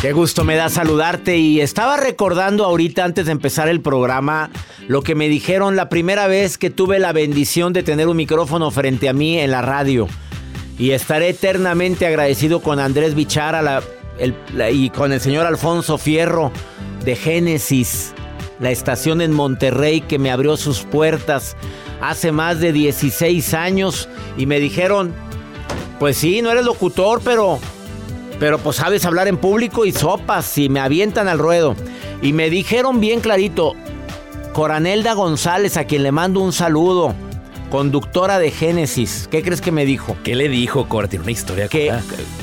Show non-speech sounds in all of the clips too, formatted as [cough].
Qué gusto me da saludarte y estaba recordando ahorita antes de empezar el programa lo que me dijeron la primera vez que tuve la bendición de tener un micrófono frente a mí en la radio. Y estaré eternamente agradecido con Andrés Bichara y con el señor Alfonso Fierro de Génesis, la estación en Monterrey que me abrió sus puertas hace más de 16 años y me dijeron, pues sí, no eres locutor, pero pero pues sabes hablar en público y sopas y me avientan al ruedo. Y me dijeron bien clarito, Coranelda González, a quien le mando un saludo, conductora de Génesis. ¿Qué crees que me dijo? ¿Qué le dijo Cora? Tiene una historia. ¿Qué?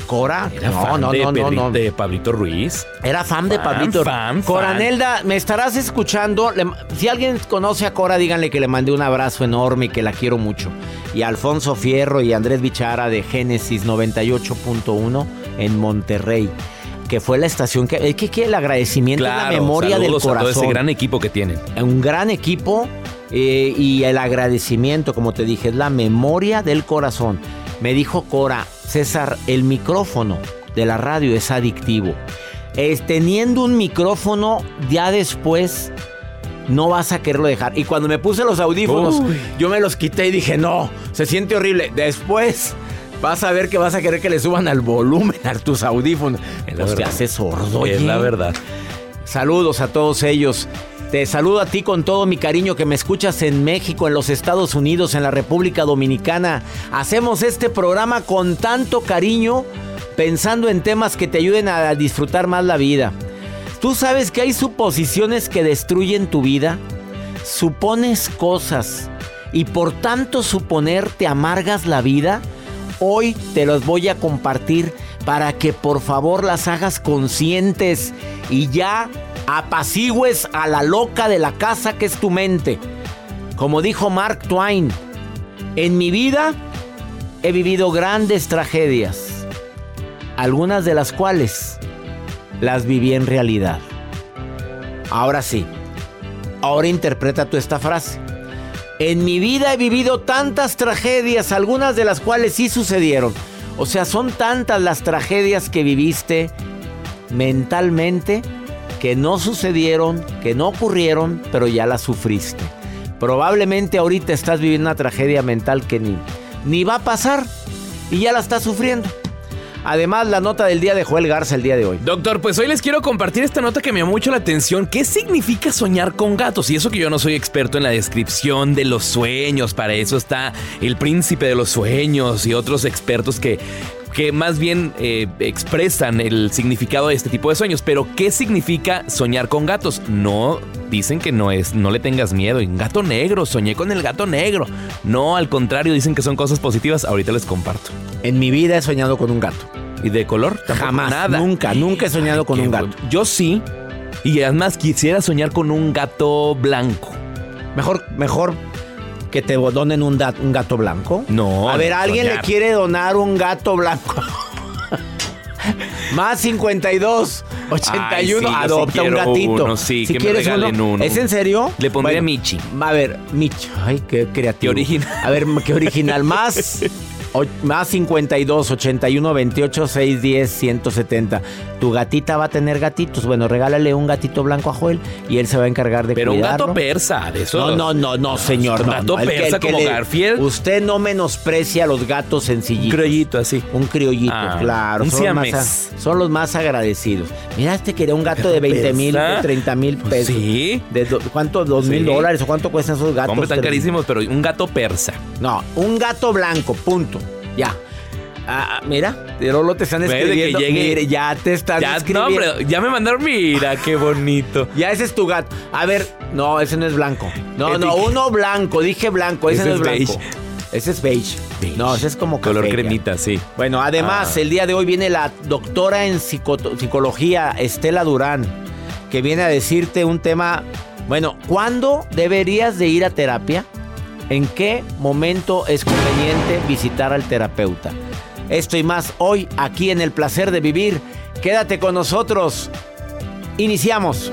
¿Cora? Era no, fan no, de, no, no, de Pablito Ruiz. Era fan, de Pablito. Fan, Coranelda, me estarás escuchando. si alguien conoce a Cora, díganle que le mandé un abrazo enorme y que la quiero mucho. Y Alfonso Fierro y Andrés Bichara de Génesis 98.1 en Monterrey que fue la estación que es que, el agradecimiento la memoria del corazón. A todo ese gran equipo que tienen. Un gran equipo eh, y el agradecimiento, como te dije, es la memoria del corazón. Me dijo Cora, César, el micrófono de la radio es adictivo. Es, teniendo un micrófono, ya después no vas a quererlo dejar. Y cuando me puse los audífonos, yo me los quité y dije, no, se siente horrible. Después vas a ver que vas a querer que le suban al volumen a tus audífonos. Los te hace sordo. Es la verdad. Saludos a todos ellos. Te saludo a ti con todo mi cariño que me escuchas en México, en los Estados Unidos, en la República Dominicana. Hacemos este programa con tanto cariño, pensando en temas que te ayuden a disfrutar más la vida. ¿Tú sabes que hay suposiciones que destruyen tu vida? Supones cosas y por tanto suponer te amargas la vida. Hoy te los voy a compartir para que por favor las hagas conscientes y ya apacigües a la loca de la casa que es tu mente. Como dijo Mark Twain, en mi vida he vivido grandes tragedias, algunas de las cuales las viví en realidad. Ahora sí, ahora interpreta tú esta frase. En mi vida he vivido tantas tragedias, algunas de las cuales sí sucedieron. O sea, son tantas las tragedias que viviste mentalmente que no sucedieron, que no ocurrieron, pero ya las sufriste. Probablemente ahorita estás viviendo una tragedia mental que ni, ni va a pasar y ya la estás sufriendo. Además, la nota del día de Joel Garza el día de hoy. Doctor, pues hoy les quiero compartir esta nota que me llamó mucho la atención. ¿Qué significa soñar con gatos? Y eso que yo no soy experto en la descripción de los sueños. Para eso está el príncipe de los sueños y otros expertos que que más bien eh, expresan el significado de este tipo de sueños. Pero, ¿qué significa soñar con gatos? No, dicen que no es, no le tengas miedo. En gato negro, soñé con el gato negro. No, al contrario, dicen que son cosas positivas. Ahorita les comparto. En mi vida he soñado con un gato. ¿Y de color? Jamás, nada. Nunca, nunca he soñado con un gato. Yo sí. Y además quisiera soñar con un gato blanco. Mejor, mejor que te donen un, un gato blanco? No. A ver, ¿alguien le quiere donar un gato blanco? [laughs] Más 52 81 adopta un gatito. sí, si que quieres me uno, ¿Es en serio? Le pondría Michi. A ver, Michi. Ay, qué creativo. Qué original. A ver, qué original. [laughs] Más más 52 81 28 610 170. Tu gatita va a tener gatitos. Bueno, regálale un gatito blanco a Joel y él se va a encargar de Pero un gato persa, de eso. No, no, no, no, señor. Un gato persa como Garfield. Usted no menosprecia a los gatos sencillitos. Un criollito así. Un criollito, ah, claro. Un son, los más, son los más agradecidos. Mira, este quería un gato de 20 mil, de 30 mil pues pesos. Sí. De ¿Cuánto? ¿Dos mil dólares? ¿O cuánto cuestan esos gatos? Hombre, están carísimos, pero un gato persa. No, un gato blanco, punto. Ya. Ah, ah mira, Lolo te están escribiendo. Que llegue, ya te están ya, escribiendo. No, pero ya me mandaron, mira, qué bonito. [laughs] ya ese es tu gato. A ver, no, ese no es blanco. No, no, uno blanco, dije blanco, ese, no es, blanco. Ese es beige. No, ese es como color cremita, sí. Bueno, además, ah. el día de hoy viene la doctora en psicología, Estela Durán, que viene a decirte un tema. Bueno, ¿cuándo deberías de ir a terapia? ¿En qué momento es conveniente visitar al terapeuta? Esto y más hoy aquí en El Placer de Vivir. Quédate con nosotros. Iniciamos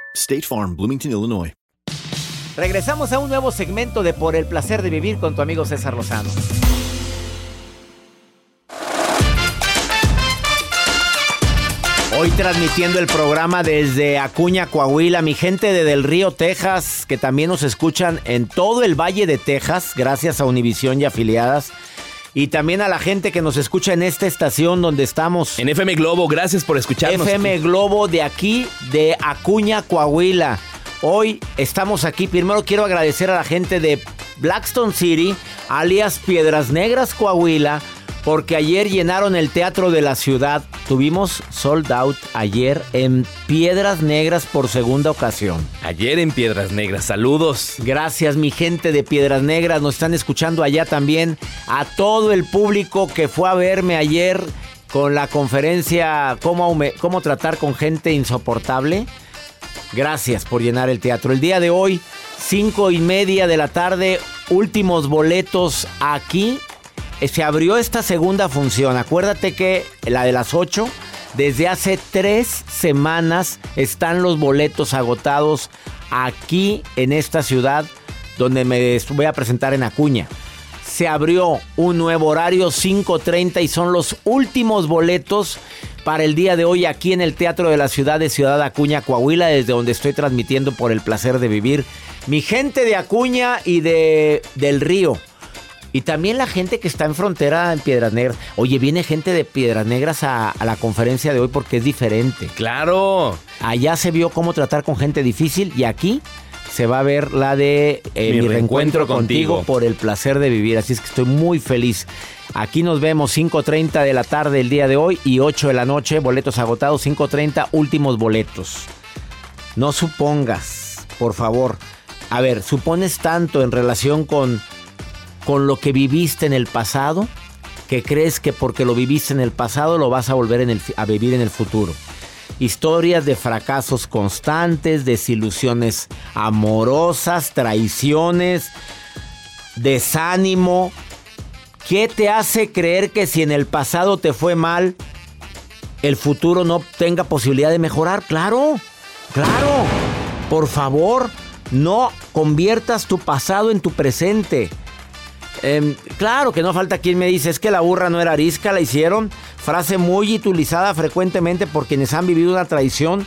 State Farm, Bloomington, Illinois. Regresamos a un nuevo segmento de Por el placer de vivir con tu amigo César Lozano. Hoy transmitiendo el programa desde Acuña, Coahuila, mi gente de Del Río, Texas, que también nos escuchan en todo el Valle de Texas, gracias a Univisión y afiliadas y también a la gente que nos escucha en esta estación donde estamos. En FM Globo, gracias por escucharnos. FM Globo de aquí, de Acuña, Coahuila. Hoy estamos aquí. Primero quiero agradecer a la gente de Blackstone City, alias Piedras Negras, Coahuila porque ayer llenaron el teatro de la ciudad. Tuvimos sold out ayer en Piedras Negras por segunda ocasión. Ayer en Piedras Negras, saludos. Gracias mi gente de Piedras Negras, nos están escuchando allá también. A todo el público que fue a verme ayer con la conferencia Cómo, cómo tratar con gente insoportable. Gracias por llenar el teatro. El día de hoy, cinco y media de la tarde, últimos boletos aquí se abrió esta segunda función. Acuérdate que la de las 8, desde hace tres semanas están los boletos agotados aquí en esta ciudad donde me voy a presentar en Acuña. Se abrió un nuevo horario 5.30 y son los últimos boletos para el día de hoy aquí en el Teatro de la Ciudad de Ciudad Acuña, Coahuila, desde donde estoy transmitiendo por el placer de vivir. Mi gente de Acuña y de del Río y también la gente que está en frontera en Piedras Negras. Oye, viene gente de Piedras Negras a, la conferencia de hoy porque es diferente. Claro. Allá se vio cómo tratar con gente difícil y aquí se va a ver la de eh, Mi Mi, reencuentro reencuentro contigo. contigo. por el placer de vivir. Así es que estoy muy feliz. Aquí nos vemos 5.30 de la tarde el día de hoy y 8 de la noche, boletos agotados, 5.30 últimos boletos. No supongas, por favor. A ver, ¿supones tanto en relación con, con lo que viviste en el pasado que crees que porque lo viviste en el pasado lo vas a volver a vivir en el futuro? Historias de fracasos constantes, desilusiones amorosas, traiciones, desánimo. ¿Qué te hace creer que si en el pasado te fue mal, el futuro no tenga posibilidad de mejorar? Claro, claro. Por favor, no conviertas tu pasado en tu presente. Em, claro que no falta quien me dice, es que la burra no era arisca, la hicieron. Frase muy utilizada frecuentemente por quienes han vivido una traición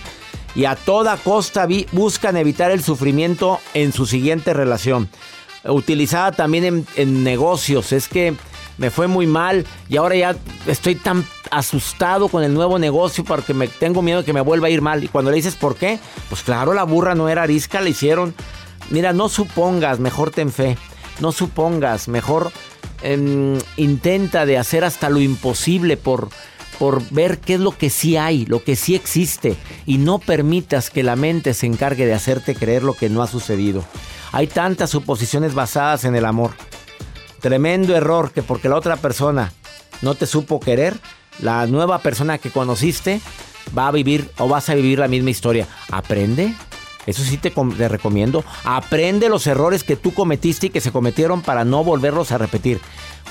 y a toda costa buscan evitar el sufrimiento en su siguiente relación. Utilizada también en, en negocios, es que me fue muy mal y ahora ya estoy tan asustado con el nuevo negocio porque me tengo miedo de que me vuelva a ir mal. Y cuando le dices por qué, pues claro, la burra no era arisca, la hicieron. Mira, no supongas, mejor ten fe. No supongas, mejor em, intenta de hacer hasta lo imposible por, por ver qué es lo que sí hay, lo que sí existe. Y no permitas que la mente se encargue de hacerte creer lo que no ha sucedido. Hay tantas suposiciones basadas en el amor. Tremendo error que porque la otra persona no te supo querer, la nueva persona que conociste va a vivir o vas a vivir la misma historia. Aprende. Eso sí te, com- te recomiendo. Aprende los errores que tú cometiste y que se cometieron para no volverlos a repetir.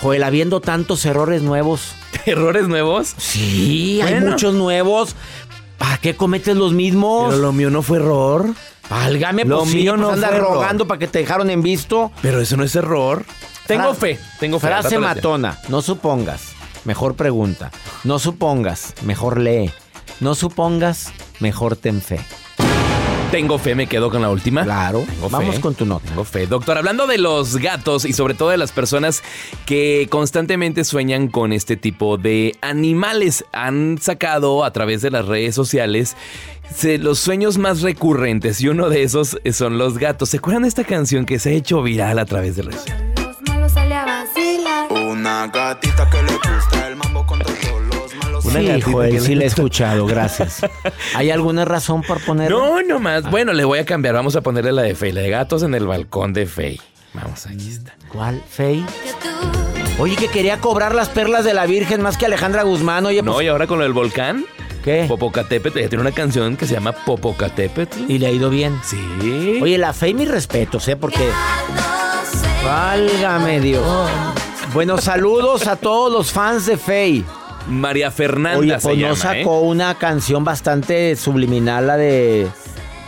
Joel, habiendo tantos errores nuevos. [laughs] ¿Errores nuevos? Sí, hay muchos nuevos. ¿Para qué cometes los mismos? Pero lo mío no fue error. Válgame, Lo pues sí, mío pues no andas fue error. rogando para que te dejaron en visto. Pero eso no es error. Tengo Fra- fe, tengo fe. Frase matona. No supongas. Mejor pregunta. No supongas. Mejor lee. No supongas. Mejor ten fe. Tengo fe, me quedo con la última. Claro. Tengo Vamos fe. con tu nota. Tengo fe. Doctor, hablando de los gatos y sobre todo de las personas que constantemente sueñan con este tipo de animales, han sacado a través de las redes sociales se- los sueños más recurrentes y uno de esos son los gatos. ¿Se acuerdan de esta canción que se ha hecho viral a través de redes sociales? Una gatita que le gusta sí, gatita Joel, sí le la he escuchado, gracias. [laughs] ¿Hay alguna razón por ponerlo? No, no más. Bueno, le voy a cambiar. Vamos a ponerle la de Fey. La de gatos en el balcón de Fey. Vamos, aquí está. ¿Cuál? ¿Fey? Oye, que quería cobrar las perlas de la Virgen más que Alejandra Guzmán. Oye, No, pues, y ahora con lo del volcán, ¿qué? Popocatépetl, ella tiene una canción que se llama Popocatépetl. Y le ha ido bien. Sí. Oye, la Fey, mis respetos, ¿eh? Porque... Válgame Dios. Bueno, saludos a todos los fans de Fey. María Fernanda Oye, se pues no llama, sacó una canción bastante subliminal, la de...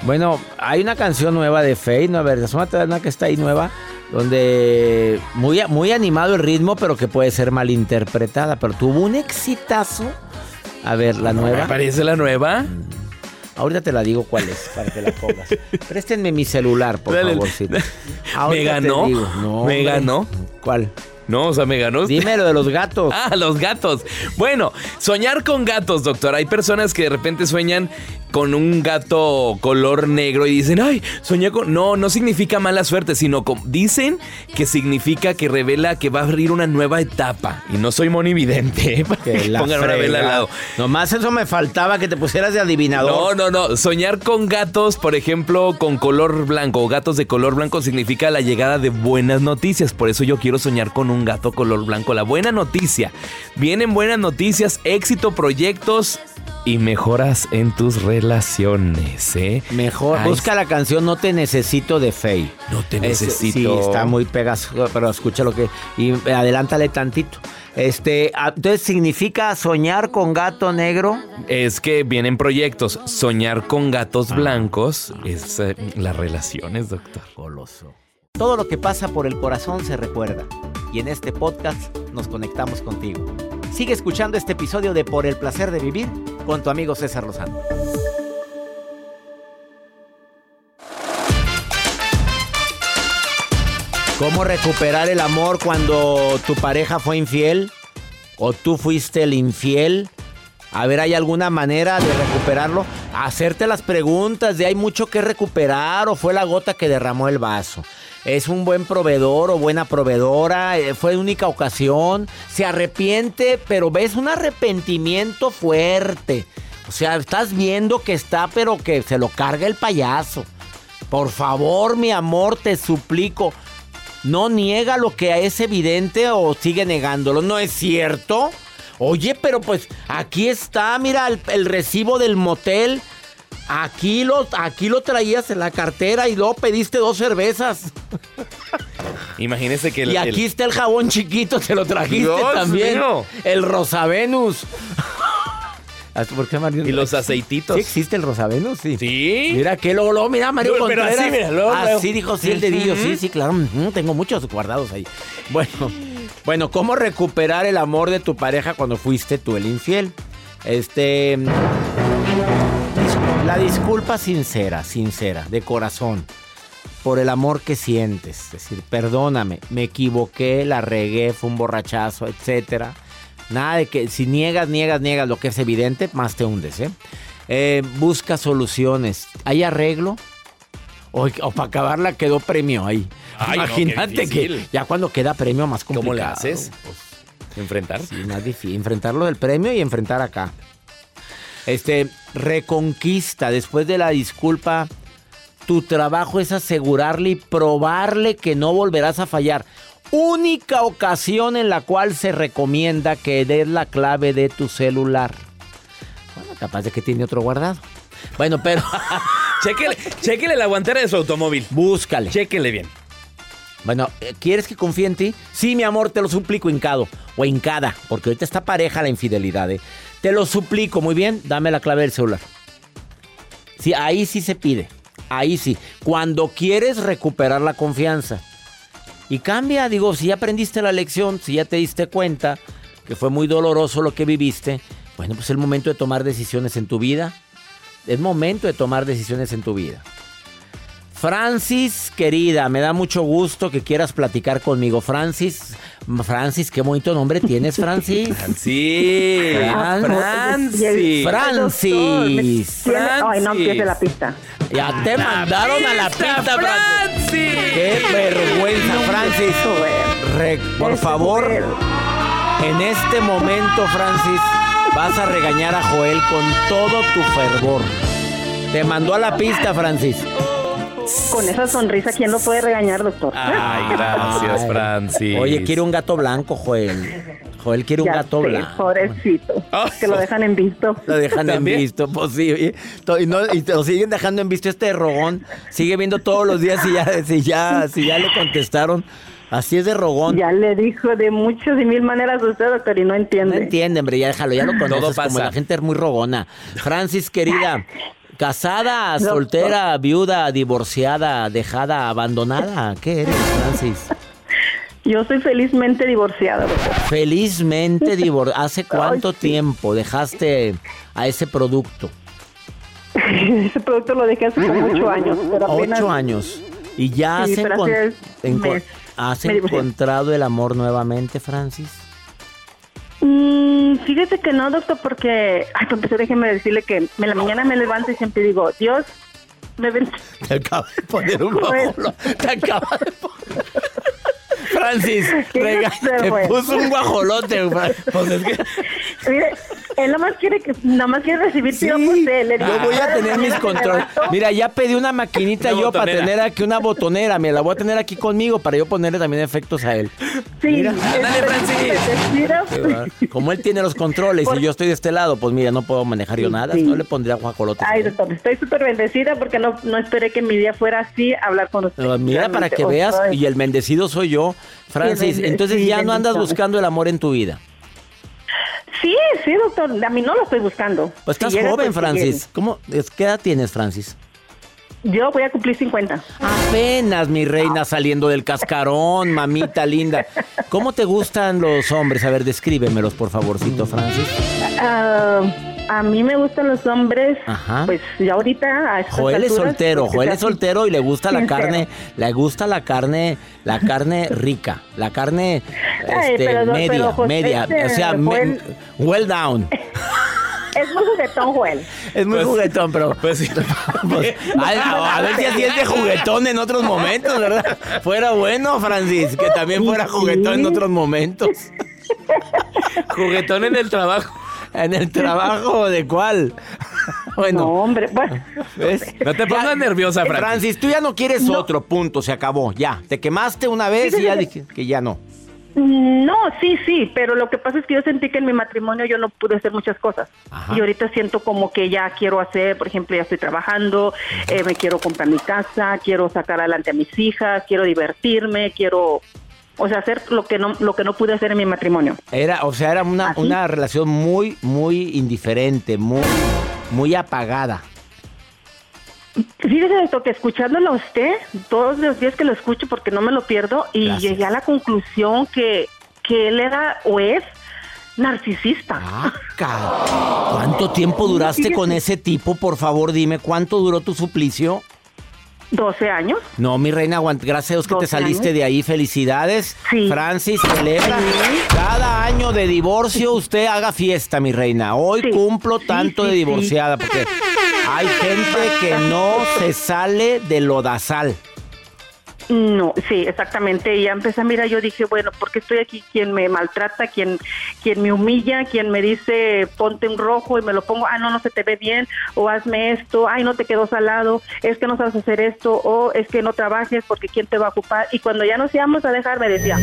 Bueno, hay una canción nueva de Faye, ¿no? A ver, asómate una que está ahí nueva, donde muy, muy animado el ritmo, pero que puede ser malinterpretada, pero tuvo un exitazo. A ver, la ¿eh? ¿Me nueva. parece la nueva? Ahorita te la digo cuál es, para que la pongas. [laughs] Préstenme mi celular, por Dale. favor. sí. [laughs] ¿Me ganó? digo. No, ¿Me hombre. ganó? ¿Cuál? No, o sea, me ganó. Dime lo de los gatos. [laughs] Ah, los gatos. Bueno, soñar con gatos, doctor. Hay personas que de repente sueñan con un gato color negro y dicen, ay, soñé con... No, no significa mala suerte, sino dicen que significa que revela que va a abrir una nueva etapa. Y no soy monividente, ¿eh? [laughs] Para Que la pongan una vela al lado. Nomás eso me faltaba que te pusieras de adivinador. No, no, no. Soñar con gatos, por ejemplo, con color blanco o gatos de color blanco significa la llegada de buenas noticias. Por eso yo quiero soñar con un gato color blanco. La buena noticia. Vienen buenas noticias, éxito, proyectos y mejoras en tus relaciones, ¿eh? Mejor, Ay, busca la canción No te necesito de Faye. No te Es- necesito. Sí, está muy pegajoso, pero escucha lo que... Y adelántale tantito. Este, ah, entonces, ¿significa soñar con gato negro? Es que vienen proyectos. Soñar con gatos Ah. blancos es eh, las relaciones, doctor. Goloso. Todo lo que pasa por el corazón se recuerda. Y en este podcast nos conectamos contigo. Sigue escuchando este episodio de Por el placer de vivir con tu amigo César Lozano. ¿Cómo recuperar el amor cuando tu pareja fue infiel? ¿O tú fuiste el infiel? A ver, ¿hay alguna manera de recuperarlo? hacerte las preguntas de hay mucho que recuperar o fue la gota que derramó el vaso. Es un buen proveedor o buena proveedora, eh, fue única ocasión, se arrepiente, pero ves un arrepentimiento fuerte. O sea, estás viendo que está, pero que se lo carga el payaso. Por favor, mi amor, te suplico, no niega lo que es evidente o sigue negándolo. ¿No es cierto? Oye, pero pues aquí está, mira el, el recibo del motel. Aquí lo, aquí lo traías en la cartera y luego pediste dos cervezas. [laughs] Imagínese que el, y aquí el- está el jabón chiquito, te lo trajiste Dios también. mío. El Rosavenus. [laughs] ¿Por qué, Mario? y los aceititos. ¿Sí existe el Rosavenus? Sí. Sí. Mira que luego, luego, mira Mario Pero Contreras. así, mira, luego, luego. Así dijo, sí, el dedillo, sí, sí, claro. tengo muchos guardados ahí. Bueno, [laughs] bueno, ¿cómo recuperar el amor de tu pareja cuando fuiste tú el infiel? Este... dis- La disculpa sincera, sincera, de corazón, por el amor que sientes. Es decir, perdóname, me equivoqué, la regué, fue un borrachazo, etcétera. Nada de que si niegas, niegas, niegas lo que es evidente, más te hundes, ¿eh? Eh, busca soluciones. ¿Hay arreglo? O, para acabarla quedó premio ahí. Ay, no, qué Imagínate que ya cuando queda premio más complicado. ¿Cómo le haces? Enfrentar. Sí, más difícil. Enfrentarlo del premio y enfrentar acá. Este, reconquista. Después de la disculpa, tu trabajo es asegurarle y probarle que no volverás a fallar. Única ocasión en la cual se recomienda que des la clave de tu celular. Bueno, capaz de que tiene otro guardado. Bueno, pero [laughs] Chéquele, chéquele la guantera de su automóvil. búscale. Chéquele bien. Bueno, eh, ¿quieres que confíe en ti? Sí, mi amor, te lo suplico, hincado. O hincada, porque ahorita está pareja la infidelidad, ¿eh? Te lo suplico, muy bien, dame la clave del celular. Sí, ahí sí se pide. Ahí sí. Cuando quieres recuperar la confianza. Y cambia, digo, si ya aprendiste la lección, si ya te diste cuenta que fue muy doloroso lo que viviste, bueno, pues es el momento de tomar decisiones en tu vida. Es momento de tomar decisiones en tu vida. Francis, querida, me da mucho gusto que quieras platicar conmigo. Francis, Francis, qué bonito nombre tienes, Francis. Sí. Francis. Francis. Ay, no empiece la pista. Ya te mandaron a la pista, Francis. Qué vergüenza, Francis. Re- por favor, en este momento, Francis, vas a regañar a Joel con todo tu fervor. Te mandó a la pista, Francis. Con esa sonrisa, ¿quién lo puede regañar, doctor? Ay, gracias, Ay. Francis. Oye, quiere un gato blanco, Joel. Joel quiere un Ya gato sé, blanco. Pobrecito. que lo dejan en visto. Lo dejan ¿También? en visto, pues sí. Y, no- y te lo siguen dejando en visto este rogón. Sigue viendo todos los días si ya, si ya, si ya le contestaron. Así es de rogón. Ya le dijo de muchas y mil maneras a usted, doctor, y no No entiende. entiende, hombre, ya déjalo, ya lo conoces. pasa. Como la gente es muy rogona. Francis, querida, casada, soltera, viuda, divorciada, dejada, abandonada. ¿Qué eres, Francis? Yo soy felizmente divorciada, doctor. Felizmente divorciada. ¿Hace cuánto sí. tiempo dejaste a ese producto? [laughs] Ese producto lo dejé hace como ocho años, pero apenas... Ocho años. ¿Y ya has, Sí, encon- enco- has encontrado el amor nuevamente, Francis? Mm, fíjese que no, doctor, porque... Ay, empezar, déjeme decirle que en la mañana me levanto y siempre digo, Dios, me ven... Te acaba de poner un [laughs] guajolo- Te acaba de poner... Francis, [laughs] ¿Qué rega- te puso un guajolote. Pues es que [laughs] Mire, él nada más quiere que... Nada más quiere recibir Sí, tiro él. Yo voy a "Cada tener mis controles. levanto". Mira, ya pedí una maquinita Una yo para tener aquí una botonera. Me la voy a tener aquí conmigo para yo ponerle también efectos a él. Sí, Mira. Ándale, Francis. Mira, Como él tiene los controles y yo estoy de este lado, pues mira, no puedo manejar yo nada. Sí. No le pondría guajolote. Ay, doctor, estoy súper bendecida porque no, no esperé que mi día fuera así hablar con usted. Mira, para que oh, veas, y el bendecido soy yo, Francis. Entonces sí, ya no andas buscando el amor en tu vida. Sí, sí, doctor, a mí no lo estoy buscando. Pues estás Si joven, pues, Francis. ¿Cómo? ¿Qué edad tienes, Francis? Yo voy a cumplir 50. Apenas, mi reina, saliendo del cascarón, mamita linda. ¿Cómo te gustan los hombres? A ver, descríbemelos, por favorcito, Francis. Ah, a mí me gustan los hombres, Ajá. pues ya ahorita a estas Joel es soltero, pues, Joel es soltero y le gusta la carne, le gusta la carne, la carne rica, la carne Ay, este, pero media, pero, José, media, este, o sea, me- Joel- well down. [laughs] Es muy juguetón, Joel. Es muy Pues- juguetón, pero. Pues sí. [laughs] pues, a, a ver si así es de juguetón en otros momentos, ¿verdad? Fuera bueno, Francis, que también fuera juguetón en otros momentos. [laughs] Juguetón en el trabajo. ¿En el trabajo de cuál? [laughs] Bueno. No, hombre, bueno. ¿Ves? No te pongas nerviosa, Francis. Francis, tú ya no quieres No. otro, punto, se acabó, ya. Te quemaste una vez y ya dije que ya no. No, sí, sí, pero lo que pasa es que yo sentí que en mi matrimonio yo no pude hacer muchas cosas. Ajá. Y ahorita siento como que ya quiero hacer, por ejemplo, ya estoy trabajando, eh, me quiero comprar mi casa, quiero sacar adelante a mis hijas, quiero divertirme, quiero, o sea, hacer lo que no, lo que no pude hacer en mi matrimonio. Era, o sea, era una, ¿Así? una relación muy, muy indiferente, muy, muy apagada. Fíjese esto, que escuchándolo a usted, todos los días que lo escucho porque no me lo pierdo, y Gracias. llegué a la conclusión que, que él era o es narcisista. Ah, ¿Cuánto tiempo duraste con ese tipo? Por favor, dime, ¿cuánto duró tu suplicio? 12 años. No, mi reina, gracias a Dios que te 12 saliste años. de ahí. Felicidades. Sí. Francis, celebra. Cada año de divorcio usted haga fiesta, mi reina. Hoy Sí. cumplo Sí, tanto sí, de sí. divorciada porque hay gente que no se sale de lodazal. No, sí, exactamente. Y ya empecé a mirar, yo dije, bueno, porque estoy aquí? Quien me maltrata, quien, quien me humilla, quien me dice ponte un rojo y me lo pongo, ah, no, no se te ve bien, o hazme esto, ay, no te quedó salado, es que no sabes hacer esto, o es que no trabajes porque quién te va a ocupar. Y cuando ya nos íbamos a dejar, me decía,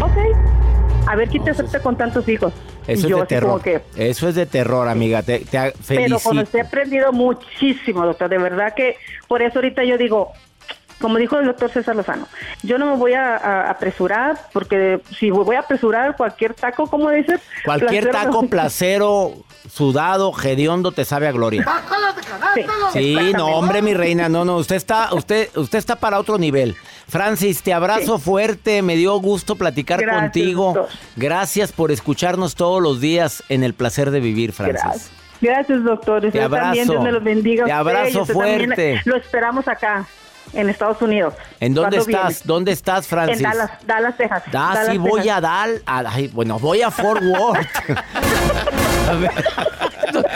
ok, a ver quién te acepta con tantos hijos. Eso y yo es de terror. que, Eso es de terror, amiga. Te, te pero con felicito. usted he aprendido muchísimo, doctor. De verdad que por eso ahorita yo digo, como dijo el doctor César Lozano, yo no me voy a, a apresurar, porque si voy a apresurar cualquier taco, ¿cómo dices? Cualquier Placero- taco [laughs] placero, sudado, hediondo, te sabe a gloria. Sí, Sí, no, hombre, mi reina, no, no, usted está, usted, usted está para otro nivel. Francis, te abrazo fuerte, me dio gusto platicar Gracias, contigo. doctor. Gracias por escucharnos todos los días en el placer de vivir, Francis. Gracias. Gracias, doctor. Usted abrazo. también, Dios me los bendiga. Te abrazo usted fuerte. Lo esperamos acá, en Estados Unidos. ¿En dónde ¿Cuándo estás? viene? ¿Dónde estás, Francis? En Dallas, Dallas, Texas. Ah, Dallas, sí, voy Texas. a dar. ay, bueno, voy a Fort Worth. [laughs] A ver,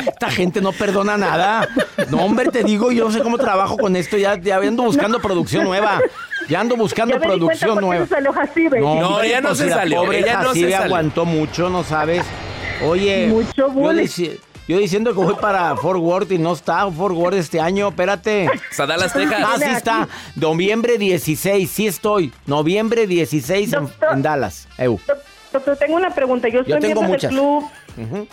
Esta gente no perdona nada. No, hombre, te digo, yo no sé cómo trabajo con esto. Ya, ya ando buscando producción nueva. Ya ando buscando Ya me di producción qué nueva. se salió Jacibe. No, hombre, ella no pues se si la salió, Pobre ella no se salió. aguantó mucho, ¿no sabes? Oye, Mucho yo, bullying. Yo diciendo que voy para Fort Worth y no está Fort Worth este año, espérate. Está Dallas, Texas. Ah, sí está. Noviembre 16, sí estoy. Noviembre 16 en, Doctor. en Dallas. Eu. Doctor, tengo una pregunta. Yo estoy tengo miembro muchas. del club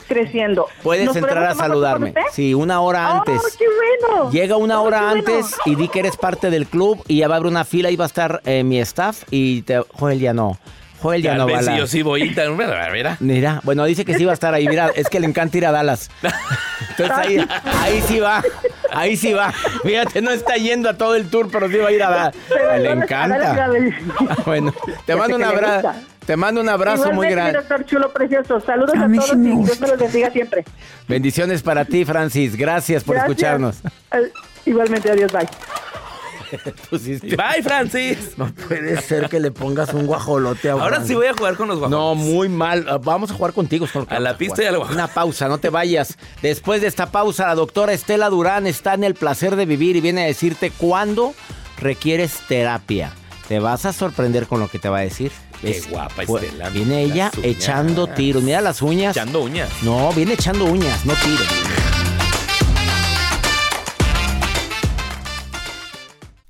creciendo. Puedes ¿Nos entrar a saludarme. Sí, una hora ¡Oh, antes. qué bueno! Llega una ¡Oh, hora bueno! antes y di que eres parte del club y ya va a haber una fila y va a estar eh, mi staff y te, Joel ya no. Joel ya no va si yo sí voy. Mira, mira. [laughs] Mira, bueno, dice que sí va a estar ahí. Mira, es que le encanta ir a Dallas. Entonces ahí, ahí sí va. Ahí sí va. Fíjate, no está yendo a todo el tour, pero sí va a ir a Dallas. Pero Le encanta. [laughs] Bueno, te mando un abrazo. Te mando un abrazo muy grande. doctor chulo precioso. Saludos a todos y Dios me los bendiga siempre. Bendiciones para ti, Francis. Gracias por Gracias. escucharnos. Eh, Igualmente, adiós, bye. [laughs] Pusiste- Bye, Francis. No puede ser que le pongas un guajolote a Ahora Francis. sí voy a jugar con los guajolotes. No, muy mal. Ah, Vamos a jugar contigo. A la pista y al guajolote. Una pausa, no te vayas. Después de esta pausa, la doctora Estela Durán está en el placer de vivir y viene a decirte cuándo requieres terapia. Te vas a sorprender con lo que te va a decir. Qué guapa, pues, Estela, Viene ella echando tiros. Mira las uñas. Echando uñas. No, viene echando uñas, no tiros.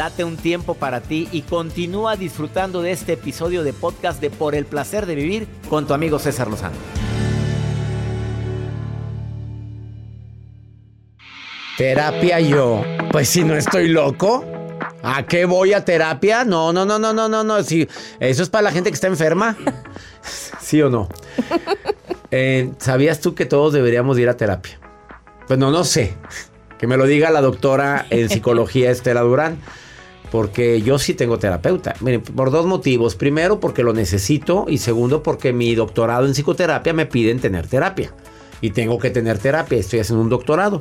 Date un tiempo para ti y continúa disfrutando de este episodio de podcast de Por el placer de vivir con tu amigo César Lozano. Terapia yo. Pues si no estoy loco. ¿A qué voy a terapia? No, no, no, no, no, no, no. Si, eso es para la gente que está enferma. [laughs] ¿Sí o no? Eh, ¿Sabías tú que todos deberíamos ir a terapia? Pues no, no sé. Que me lo diga la doctora en psicología Estela Durán. Porque yo sí tengo terapeuta. Miren, por dos motivos. Primero, porque lo necesito. Y segundo, porque mi doctorado en psicoterapia me piden tener terapia. Y tengo que tener terapia. Estoy haciendo un doctorado.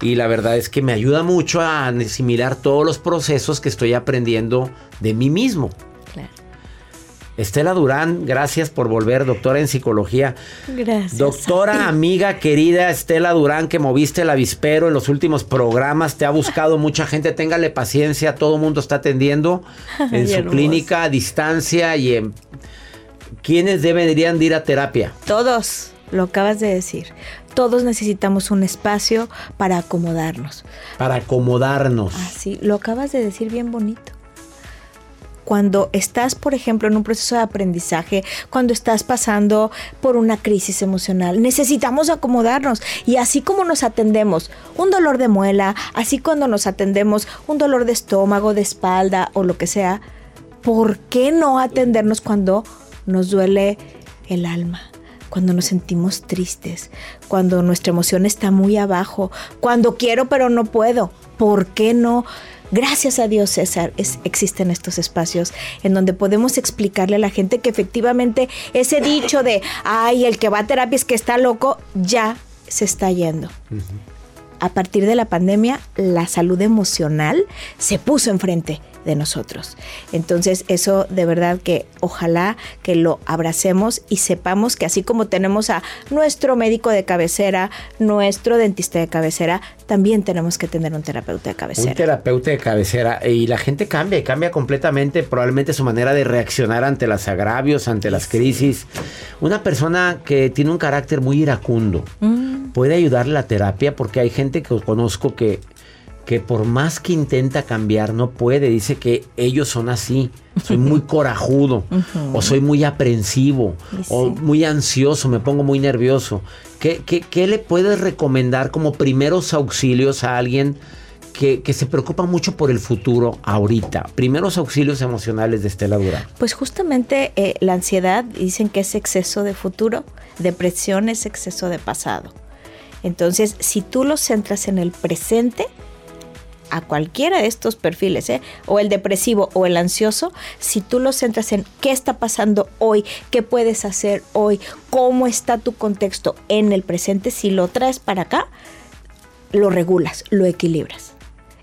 Y la verdad es que me ayuda mucho a asimilar todos los procesos que estoy aprendiendo de mí mismo. Estela Durán, gracias por volver, doctora en psicología. Gracias. Doctora, [laughs] amiga, querida Estela Durán, que moviste el avispero en los últimos programas, te ha buscado mucha gente, téngale paciencia, todo el mundo está atendiendo [laughs] en su clínica a distancia y en... ¿Quiénes deberían de ir a terapia? Todos, lo acabas de decir. Todos necesitamos un espacio para acomodarnos. Para acomodarnos. Así, lo acabas de decir bien bonito. Cuando estás, por ejemplo, en un proceso de aprendizaje, cuando estás pasando por una crisis emocional, necesitamos acomodarnos. Y así como nos atendemos un dolor de muela, así cuando nos atendemos un dolor de estómago, de espalda o lo que sea, ¿por qué no atendernos cuando nos duele el alma? Cuando nos sentimos tristes, cuando nuestra emoción está muy abajo, cuando quiero pero no puedo. ¿Por qué no? Gracias a Dios, César, es- existen estos espacios en donde podemos explicarle a la gente que efectivamente ese dicho de, ay, el que va a terapia es que está loco, ya se está yendo. A partir de la pandemia, la salud emocional se puso enfrente de nosotros. Entonces, eso de verdad que ojalá que lo abracemos y sepamos que así como tenemos a nuestro médico de cabecera, nuestro dentista de cabecera, también tenemos que tener un terapeuta de Un cabecera. terapeuta de cabecera y la gente cambia, y cambia completamente probablemente su manera de reaccionar ante los agravios, ante las crisis. Una persona que tiene un carácter muy iracundo Mm, puede ayudarle la terapia porque hay gente que conozco que, que por más que intenta cambiar no puede, dice que ellos son así. Soy muy [laughs] corajudo o soy muy aprensivo o muy ansioso, me pongo muy nervioso. ¿Qué, qué, qué le puedes recomendar como primeros auxilios a alguien que, que se preocupa mucho por el futuro ahorita? Primeros auxilios emocionales de Estela Durán. Pues justamente eh, la ansiedad dicen que es exceso de futuro, depresión es exceso de pasado. Entonces, si tú lo centras en el presente, a cualquiera de estos perfiles, ¿eh? o el depresivo o el ansioso, si tú lo centras en qué está pasando hoy, qué puedes hacer hoy, cómo está tu contexto en el presente, si lo traes para acá, lo regulas, lo equilibras.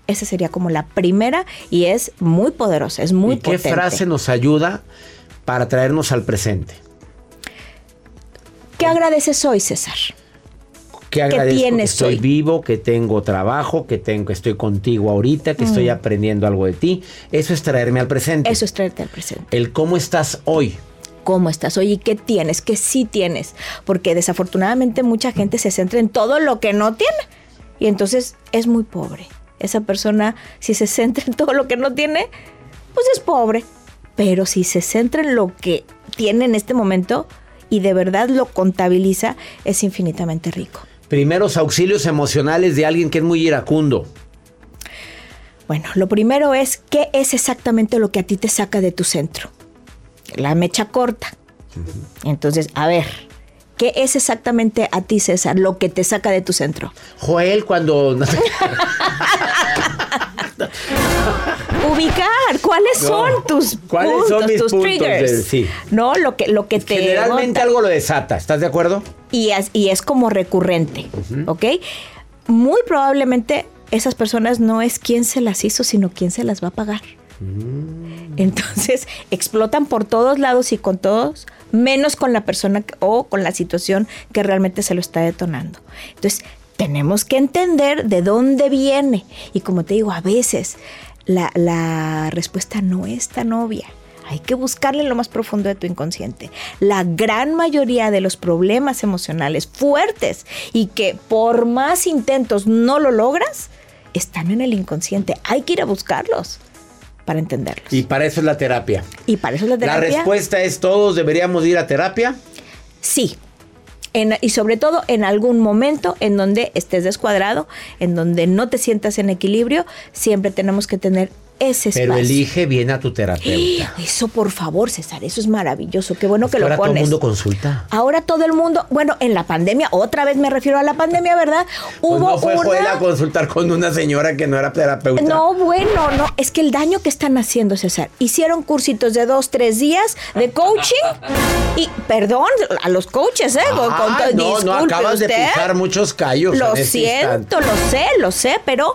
Esa sería como la primera y es muy poderosa, es muy ¿Y qué potente. frase nos ayuda para traernos al presente? ¿Qué agradeces hoy, César? Que agradezco tienes que estoy hoy? vivo, que tengo trabajo, que tengo, que estoy contigo ahorita, que estoy Mm. aprendiendo algo de ti. Eso es traerme al presente. Eso es traerte al presente. El cómo estás hoy. ¿Cómo estás hoy y qué tienes? ¿Qué sí tienes? Porque desafortunadamente mucha gente se centra en todo lo que no tiene y entonces es muy pobre. Esa persona, si se centra en todo lo que no tiene, pues es pobre. Pero si se centra en lo que tiene en este momento y de verdad lo contabiliza, es infinitamente rico. Primeros auxilios emocionales de alguien que es muy iracundo. Bueno, lo primero es qué es exactamente lo que a ti te saca de tu centro. La mecha corta. Entonces, a ver, ¿qué es exactamente a ti, César, lo que te saca de tu centro? Joel, cuando. [laughs] [laughs] Ubicar, ¿cuáles No. son tus ¿Cuáles puntos, son mis tus puntos triggers? de- sí. No, lo que, lo que te Generalmente algo lo desata. ¿Estás de acuerdo? y es, y es como recurrente, ¿ok? Muy probablemente esas personas no es quien se las hizo, sino quién se las va a pagar. Entonces explotan por todos lados y con todos, menos con la persona o con la situación que realmente se lo está detonando. Entonces tenemos que entender de dónde viene. Y como te digo, a veces la, la respuesta no es tan obvia. Hay que buscarle en lo más profundo de tu inconsciente. La gran mayoría de los problemas emocionales fuertes y que por más intentos no lo logras, están en el inconsciente. Hay que ir a buscarlos para entenderlos. Y para eso es la terapia. Y para eso es la La terapia. respuesta es todos deberíamos ir a terapia. Sí. En- y sobre todo en algún momento en donde estés descuadrado, en donde no te sientas en equilibrio, siempre tenemos que tener ese espacio. Pero elige bien a tu terapeuta. Eso, por favor, César, eso es maravilloso. Qué bueno que Ahora lo todo el pones. mundo consulta. Ahora todo el mundo, bueno, en la pandemia, otra vez me refiero a la pandemia, ¿verdad? Pues Hubo no fue una Joel a consultar con una señora que no era terapeuta. No, bueno, no, es que el daño que están haciendo, César, hicieron cursitos de dos, tres días de coaching y, perdón, a los coaches, ¿eh? Con Ah, no, no, acabas de usted. pisar muchos callos. Lo en este instante. siento, lo sé, lo sé, pero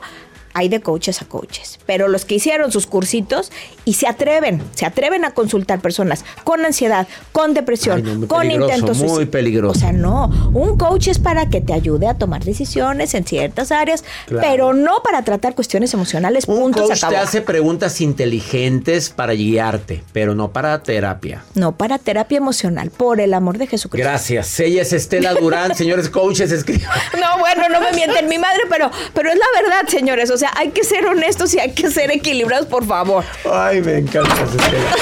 hay de coaches a coaches. Pero los que hicieron sus cursitos y se atreven, se atreven a consultar personas con ansiedad, con depresión, Ay, no, con intentos muy peligroso. O sea, no, un coach es para que te ayude a tomar decisiones en ciertas áreas, Claro. pero no para tratar cuestiones emocionales. Un punto, coach te hace preguntas inteligentes para guiarte, pero no para terapia. No para terapia emocional, por el amor de Jesucristo. Gracias. Ella es Estela Durán. [laughs] Señores coaches, escriban. No, bueno, no me mienten mi madre, pero, pero es la verdad, señores. O sea, hay que ser honestos y hay que ser equilibrados, por favor. Ay, me encanta Estela.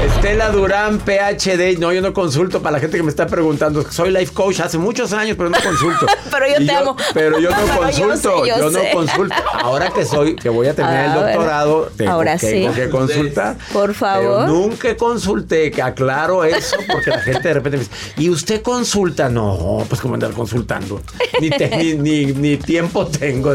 [laughs] Estela Durán, PhD. No, yo no consulto para la gente que me está preguntando. Soy life coach hace muchos años, pero no consulto. [laughs] Pero yo Y te amo. Pero yo no [laughs] yo consulto. sé, yo yo no consulto. Ahora que soy, que voy a terminar el doctorado, tengo, Ahora sí. que consultar. Por favor. Pero nunca consulté, que aclaro eso, porque la gente de repente me dice, ¿y usted consulta? No, pues como andar consultando. Ni, te- ni, ni- ni tiempo tengo.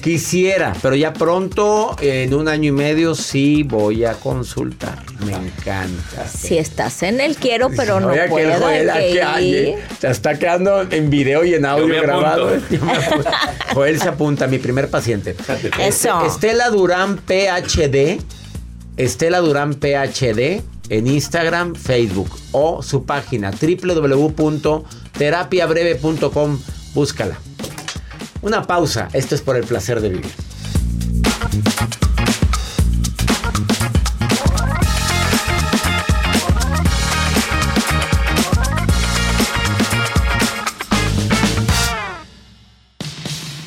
Quisiera, pero ya pronto, en un año y medio, sí voy a consultar. Me encanta. Si estás en el quiero, pero no que el puedo. Joel, hay que aquí, ay, ir. eh, se está quedando en video y en audio grabado. [laughs] Yo me apunto. Joel se apunta, mi primer paciente. Eso. Estela Durán PhD. Estela Durán PhD en Instagram, Facebook o su página www.terapiabreve.com. Búscala. Una pausa. Esto es por el placer de vivir.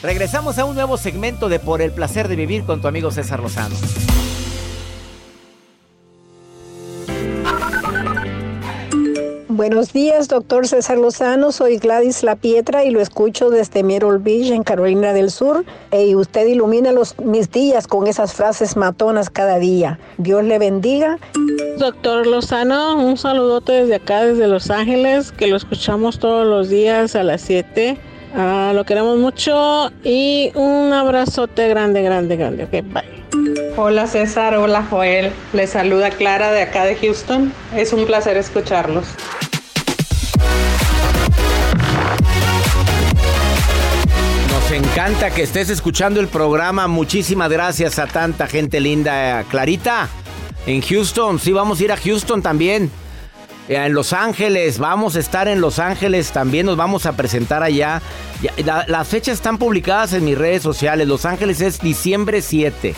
Regresamos a un nuevo segmento de Por el placer de vivir con tu amigo César Lozano. Buenos días, doctor César Lozano. Soy Gladys La Pietra y lo escucho desde Merrill Beach, en Carolina del Sur. Y usted ilumina los, mis días con esas frases matonas cada día. Dios le bendiga. Doctor Lozano, un saludote desde acá, desde Los Ángeles, que lo escuchamos todos los días a las 7. Ah, lo queremos mucho y un abrazote grande, grande, grande. Ok, bye. Hola César, hola Joel. Les saluda Clara de acá de Houston. Es un placer escucharlos. Encanta que estés escuchando el programa. Muchísimas gracias a tanta gente linda. Clarita, en Houston, sí, vamos a ir a Houston también. Eh, En Los Ángeles, vamos a estar en Los Ángeles, también nos vamos a presentar allá. Las fechas están publicadas en mis redes sociales. Los Ángeles es diciembre 7.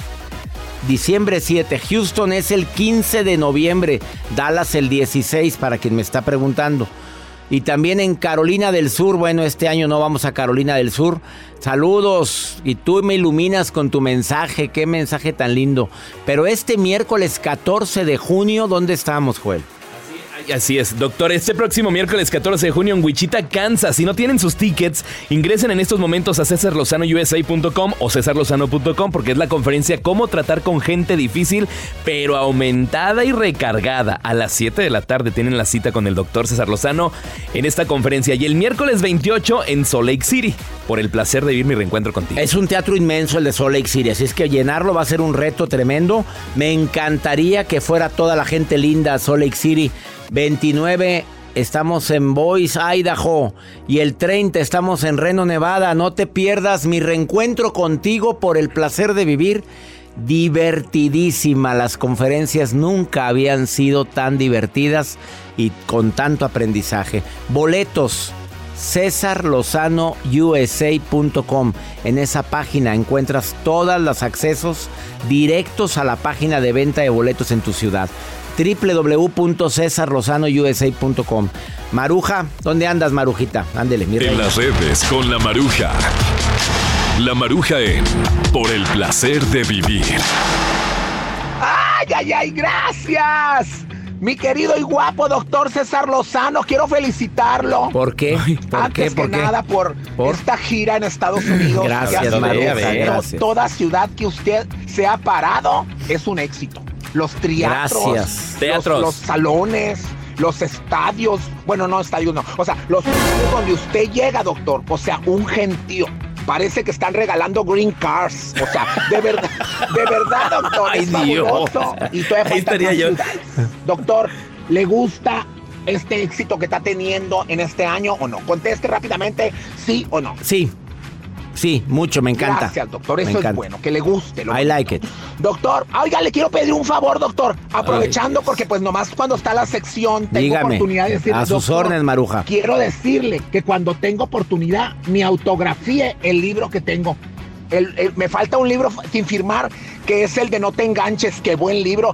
Diciembre 7. Houston es el 15 de noviembre. Dallas el 16, para quien me está preguntando. Y también en Carolina del Sur. Bueno, este año no vamos a Carolina del Sur. Saludos. Y tú me iluminas con tu mensaje. Qué mensaje tan lindo. Pero este miércoles 14 de junio, ¿dónde estamos, Joel? Así es, doctor. Este próximo miércoles 14 de junio en Wichita, Kansas. Si no tienen sus tickets, ingresen en estos momentos a cesarlozanousa.com o cesarlozano.com porque es la conferencia Cómo tratar con gente difícil, pero aumentada y recargada. A las 7 de la tarde tienen la cita con el doctor César Lozano en esta conferencia. Y el miércoles 28 en Salt Lake City, por el placer de vivir mi reencuentro contigo. Es un teatro inmenso el de Salt Lake City, así es que llenarlo va a ser un reto tremendo. Me encantaría que fuera toda la gente linda a Salt Lake City. 29 estamos en Boise, Idaho y el 30 estamos en Reno, Nevada. No te pierdas mi reencuentro contigo por el placer de vivir. Divertidísima, las conferencias nunca habían sido tan divertidas y con tanto aprendizaje. Boletos cesarlozanousa.com. En esa página encuentras todos los accesos directos a la página de venta de boletos en tu ciudad. www.cesarlozanousa.com. Maruja, ¿dónde andas, Marujita? Ándele, mi En las redes con la Maruja. La Maruja en Por el placer de vivir. ¡Ay, ay, ay! ¡Gracias! Mi querido y guapo doctor César Lozano, quiero felicitarlo. ¿Por qué? ¿Por Antes qué? ¿Por que qué? nada por, ¿Por? esta gira en Estados Unidos. Gracias, gracias. Toda ciudad que usted se ha parado es un éxito. Los teatros, Gracias. Teatros. Los, salones, los estadios. Bueno, no estadios, no. O sea, los lugares donde usted llega, doctor. O sea, un gentío. Parece que están regalando green cars. O sea, de verdad, de verdad, doctor. Ay, es Dios. Y todavía Ahí estaría yo. Doctor, ¿le gusta este éxito que está teniendo en este año o no? Conteste rápidamente, sí o no. Sí, sí, mucho, me encanta. Gracias, doctor. Eso es bueno, que le guste. Lo I like it. Doctor, oiga, le quiero pedir un favor, doctor. Aprovechando, porque pues nomás cuando está la sección tengo Dígame, oportunidad de decirle. a sus "Doctor, órdenes, Maruja. Quiero decirle que cuando tengo oportunidad, me autografíe el libro que tengo. El- el- me falta un libro sin firmar, que es el de No te enganches, qué buen libro.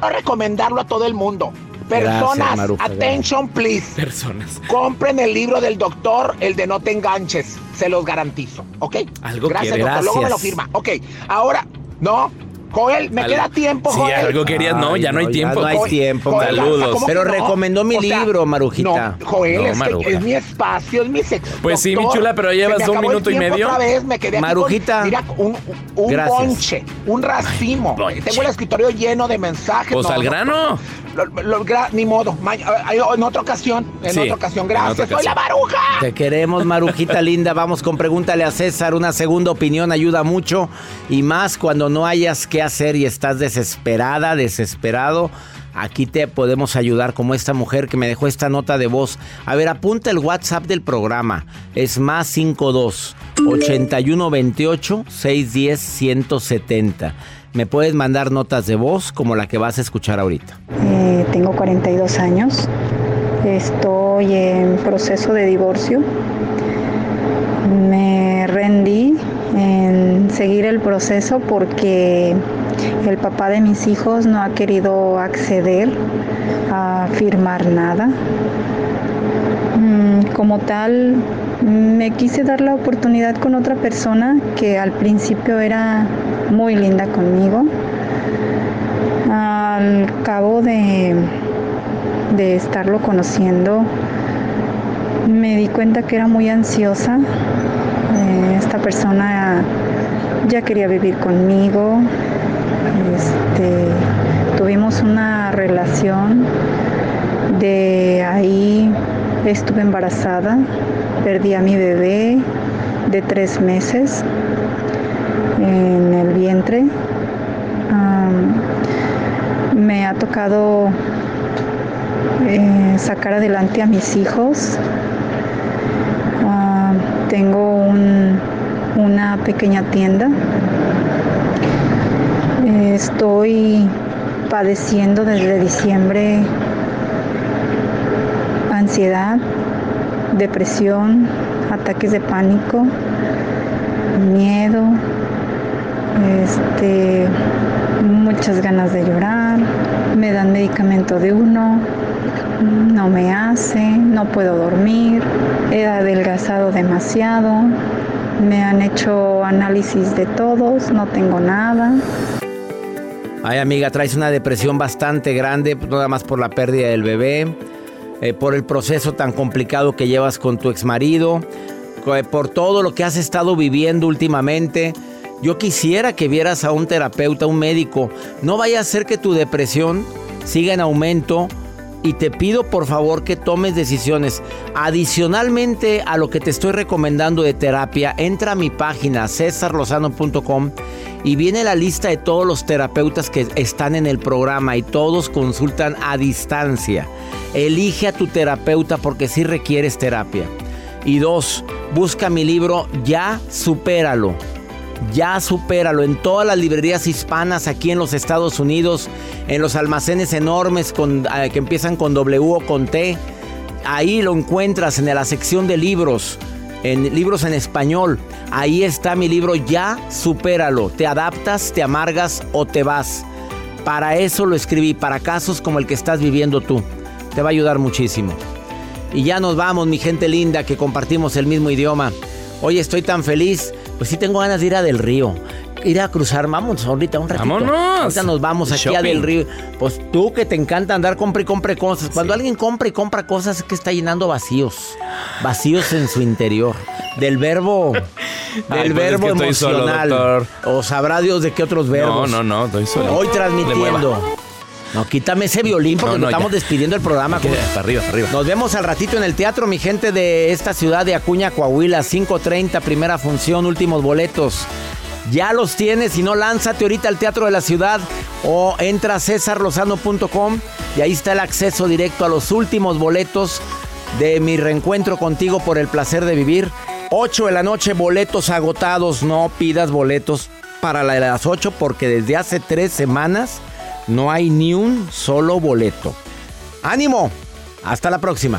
Quiero recomendarlo a todo el mundo. Gracias, Personas, Maruja, attention please. Personas. Compren el libro del doctor, el de No te enganches. Se los garantizo, ¿ok? Algo Gracias, quiere. doctor. Luego me lo Gracias. firma. Ok, ahora, no. Joel, me Algo- queda tiempo, Sí, Joel. algo querías. No, Ay, ya no hay tiempo. no hay Joel, tiempo, Joel, Saludos. ¿cómo que Pero no? recomendó mi O sea, libro, Marujita. No, Joel, No, es, que Maruja. es mi espacio, es mi sector. Pues sí, mi chula, pero llevas un minuto y medio. Otra vez me quedé aquí con- Marujita. mira, un, un Gracias. bonche, un racimo. bonche. Tengo el escritorio lleno de mensajes. Pues No, al no, grano. Lo- lo- gra- ni modo. Ma- en otra ocasión, en Sí, otra ocasión. en otra Gracias. Soy la. Maruja. Te queremos, Marujita linda. Vamos con Pregúntale a César. Una segunda opinión ayuda mucho. Y más cuando no hayas qué hacer y estás desesperada, desesperado. Aquí te podemos ayudar como esta mujer que me dejó esta nota de voz. A ver, apunta el WhatsApp del programa. Es más 52 81 28 610 170. Me puedes mandar notas de voz como la que vas a escuchar ahorita. Eh, tengo 42 años. Estoy en proceso de divorcio. Me rendí en seguir el proceso porque el papá de mis hijos no ha querido acceder a firmar nada. Mm, Como tal, me quise dar la oportunidad con otra persona que al principio era muy linda conmigo. Al cabo de, de estarlo conociendo, me di cuenta que era muy ansiosa. Eh, esta persona ya quería vivir conmigo. Este, tuvimos una relación. De ahí estuve embarazada. Perdí a mi bebé de tres meses en el vientre. Me ha tocado eh, sacar adelante a mis hijos. Tengo un- una pequeña tienda. Estoy padeciendo desde diciembre ansiedad, depresión, ataques de pánico, miedo, este, muchas ganas de llorar, me dan medicamento de uno, no me hace, no puedo dormir, he adelgazado demasiado, me han hecho análisis de todos, no tengo nada. Ay, amiga, traes una depresión bastante grande, nada más por la pérdida del bebé, eh, por el proceso tan complicado que llevas con tu exmarido, eh, por todo lo que has estado viviendo últimamente. Yo quisiera que vieras a un terapeuta, un médico. No vaya a ser que tu depresión siga en aumento y te pido por favor que tomes decisiones. Adicionalmente a lo que te estoy recomendando de terapia, entra a mi página cesarlozano.com y viene la lista de todos los terapeutas que están en el programa y todos consultan a distancia. Elige a tu terapeuta porque sí requieres terapia. Y dos, busca mi libro Ya Supéralo. Ya supéralo en todas las librerías hispanas aquí en los Estados Unidos, en los almacenes enormes eh, que empiezan con W o con T. Ahí lo encuentras en la sección de libros, en libros en español. Ahí está mi libro Ya supéralo. Te adaptas, te amargas o te vas. Para eso lo escribí, para casos como el que estás viviendo tú. Te va a ayudar muchísimo. Y ya nos vamos, mi gente linda, que compartimos el mismo idioma. Hoy estoy tan feliz, pues sí tengo ganas de ir a Del Río. Ir a cruzar, vamos ahorita un ratito. Vámonos. Ahorita nos vamos aquí a. Del Río. Pues tú que te encanta andar compra y compre cosas. Cuando alguien compra y compra cosas es que está llenando vacíos. Vacíos en su interior. Del verbo. [laughs] Del Ay, pues es verbo que estoy solo, emocional. o sabrá Dios de qué otros verbos. No, no, no, estoy solo. Hoy transmitiendo. No, quítame ese violín porque No, no, nos estamos ya. despidiendo el programa. Ya, para arriba, para arriba. Nos vemos al ratito en el teatro, mi gente de esta ciudad de Acuña, Coahuila, 5.30, primera función, últimos boletos. Ya los tienes, si no, lánzate ahorita al Teatro de la Ciudad o entra a cesarlozano.com y ahí está el acceso directo a los últimos boletos de mi reencuentro contigo por el placer de vivir. 8 de la noche, boletos agotados, no pidas boletos para la de las 8 porque desde hace tres semanas no hay ni un solo boleto. ¡Ánimo! Hasta la próxima.